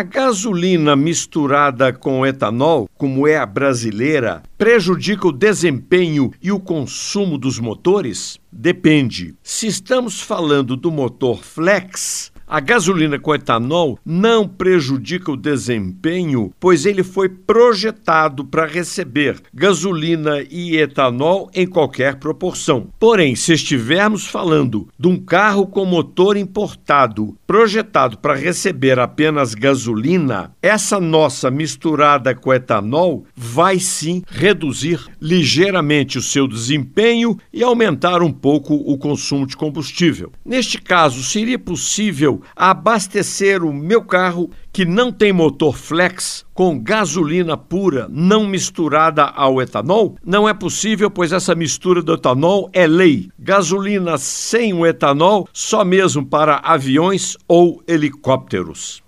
A gasolina misturada com etanol, como é a brasileira, prejudica o desempenho e o consumo dos motores? Depende. Se estamos falando do motor flex, a gasolina com etanol não prejudica o desempenho, pois ele foi projetado para receber gasolina e etanol em qualquer proporção. Porém, se estivermos falando de um carro com motor importado, projetado para receber apenas gasolina, essa nossa misturada com etanol vai sim reduzir ligeiramente o seu desempenho e aumentar um pouco o consumo de combustível. Neste caso, seria possível abastecer o meu carro que não tem motor flex com gasolina pura, não misturada ao etanol? Não é possível, pois essa mistura do etanol é lei. Gasolina sem o etanol só mesmo para aviões ou helicópteros.